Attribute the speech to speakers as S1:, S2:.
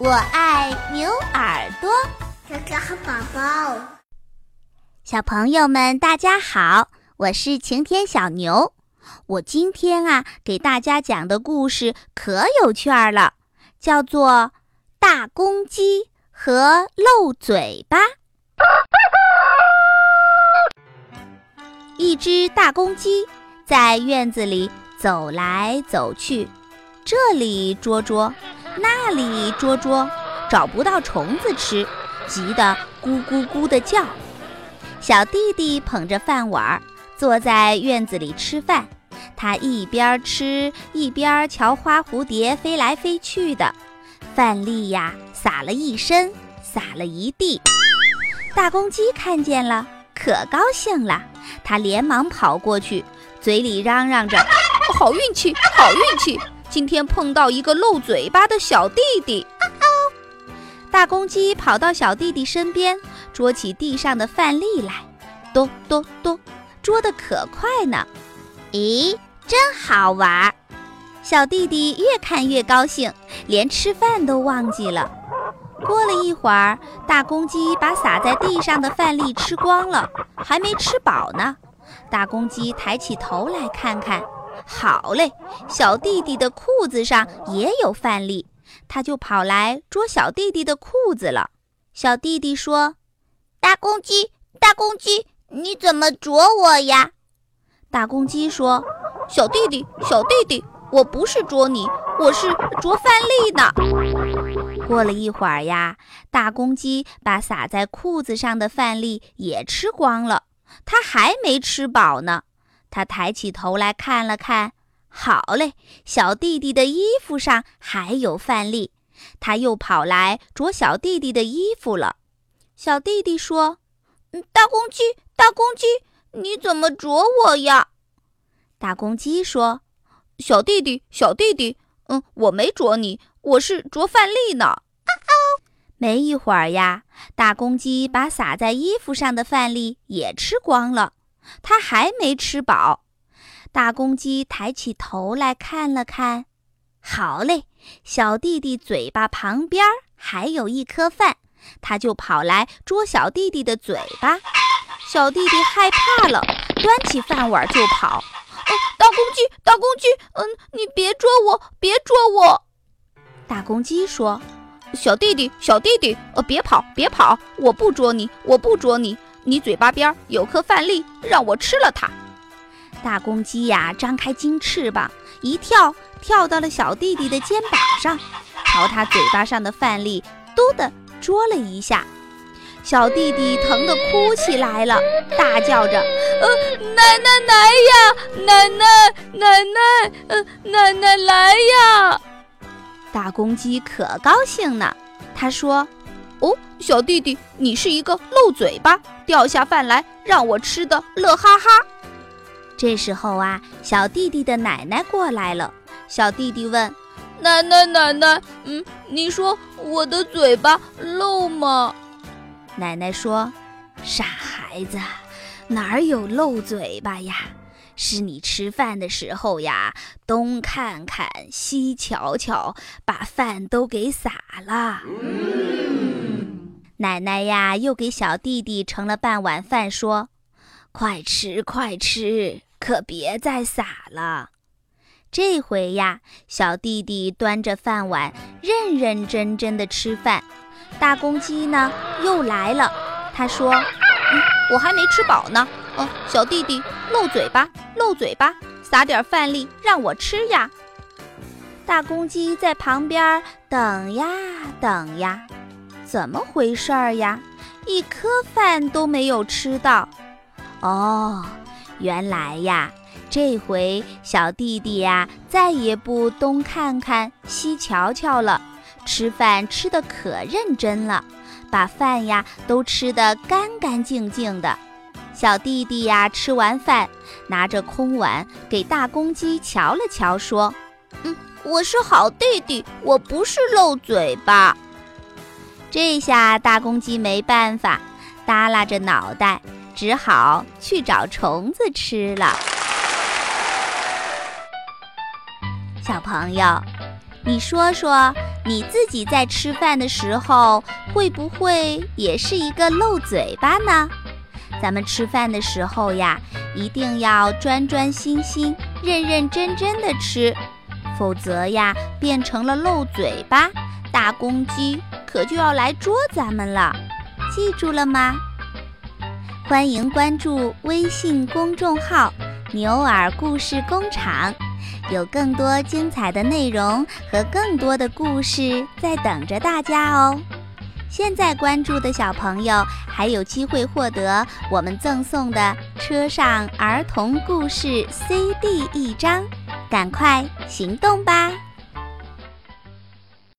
S1: 我爱牛耳朵，
S2: 哥哥好宝宝。
S1: 小朋友们，大家好，我是晴天小牛。我今天啊，给大家讲的故事可有趣儿了，叫做《大公鸡和漏嘴巴》。一只大公鸡在院子里走来走去，这里捉捉，那里捉捉，找不到虫子吃，急得咕咕咕地叫。小弟弟捧着饭碗，坐在院子里吃饭。他一边吃一边瞧花蝴蝶飞来飞去的，饭粒呀撒了一身，撒了一地。大公鸡看见了，可高兴了。他连忙跑过去，嘴里嚷嚷着：“好运气，好运气！今天碰到一个漏嘴巴的小弟弟。”啊哦大公鸡跑到小弟弟身边，捉起地上的饭粒来，咚咚咚，捉得可快呢。咦？真好玩！小弟弟越看越高兴，连吃饭都忘记了。过了一会儿，大公鸡把撒在地上的饭粒吃光了，还没吃饱呢。大公鸡抬起头来看看，好嘞，小弟弟的裤子上也有饭粒，他就跑来捉小弟弟的裤子了。小弟弟说：“
S2: 大公鸡，大公鸡，你怎么啄我呀？”
S1: 大公鸡说。小弟弟，小弟弟，我不是捉你，我是啄饭粒呢。过了一会儿呀，大公鸡把撒在裤子上的饭粒也吃光了，它还没吃饱呢。它抬起头来看了看，好嘞，小弟弟的衣服上还有饭粒，它又跑来啄小弟弟的衣服了。小弟弟说：“
S2: 大公鸡，大公鸡，你怎么啄我呀？”
S1: 大公鸡说：“小弟弟，小弟弟，嗯，我没啄你，我是啄饭粒呢。”没一会儿呀，大公鸡把撒在衣服上的饭粒也吃光了，它还没吃饱。大公鸡抬起头来看了看，好嘞，小弟弟嘴巴旁边还有一颗饭，它就跑来捉小弟弟的嘴巴。小弟弟害怕了，端起饭碗就跑。
S2: 哦大公鸡，大公鸡，嗯，你别捉我，别捉我！
S1: 大公鸡说：“小弟弟，小弟弟，呃，别跑，别跑，我不捉你，我不捉你。你嘴巴边有颗饭粒，让我吃了它。”大公鸡呀，张开金翅膀，一跳，跳到了小弟弟的肩膀上，朝他嘴巴上的饭粒嘟的啄了一下。小弟弟疼得哭起来了，大叫着：“
S2: 呃，奶奶来呀，奶奶，奶奶，呃，奶奶来呀！”
S1: 大公鸡可高兴呢，他说：“哦，小弟弟，你是一个漏嘴巴，掉下饭来让我吃的乐哈哈。”这时候啊，小弟弟的奶奶过来了。小弟弟问：“
S2: 奶奶，奶奶，嗯，你说我的嘴巴漏吗？”
S1: 奶奶说：“傻孩子，哪有漏嘴巴呀？是你吃饭的时候呀，东看看西瞧瞧，把饭都给洒了。”奶奶呀，又给小弟弟盛了半碗饭，说：“快吃，快吃，可别再洒了。”这回呀，小弟弟端着饭碗，认认真真的吃饭。大公鸡呢，又来了。他说：“嗯，我还没吃饱呢。哦，小弟弟漏嘴巴，漏嘴巴，撒点饭粒让我吃呀。”大公鸡在旁边等呀等呀，怎么回事儿呀？一颗饭都没有吃到。哦，原来呀，这回小弟弟呀，再也不东看看西瞧瞧了。吃饭吃的可认真了，把饭呀都吃得干干净净的。小弟弟呀吃完饭，拿着空碗给大公鸡瞧了瞧，说：“
S2: 嗯，我是好弟弟，我不是漏嘴巴。”
S1: 这下大公鸡没办法，耷拉着脑袋，只好去找虫子吃了。小朋友。你说说，你自己在吃饭的时候，会不会也是一个漏嘴巴呢？咱们吃饭的时候呀，一定要专专心心、认认真真的吃，否则呀，变成了漏嘴巴，大公鸡可就要来捉咱们了。记住了吗？欢迎关注微信公众号“牛耳故事工厂”，有更多精彩的内容和更多的故事在等着大家哦。现在关注的小朋友还有机会获得我们赠送的车上儿童故事 CD 一张，赶快行动吧！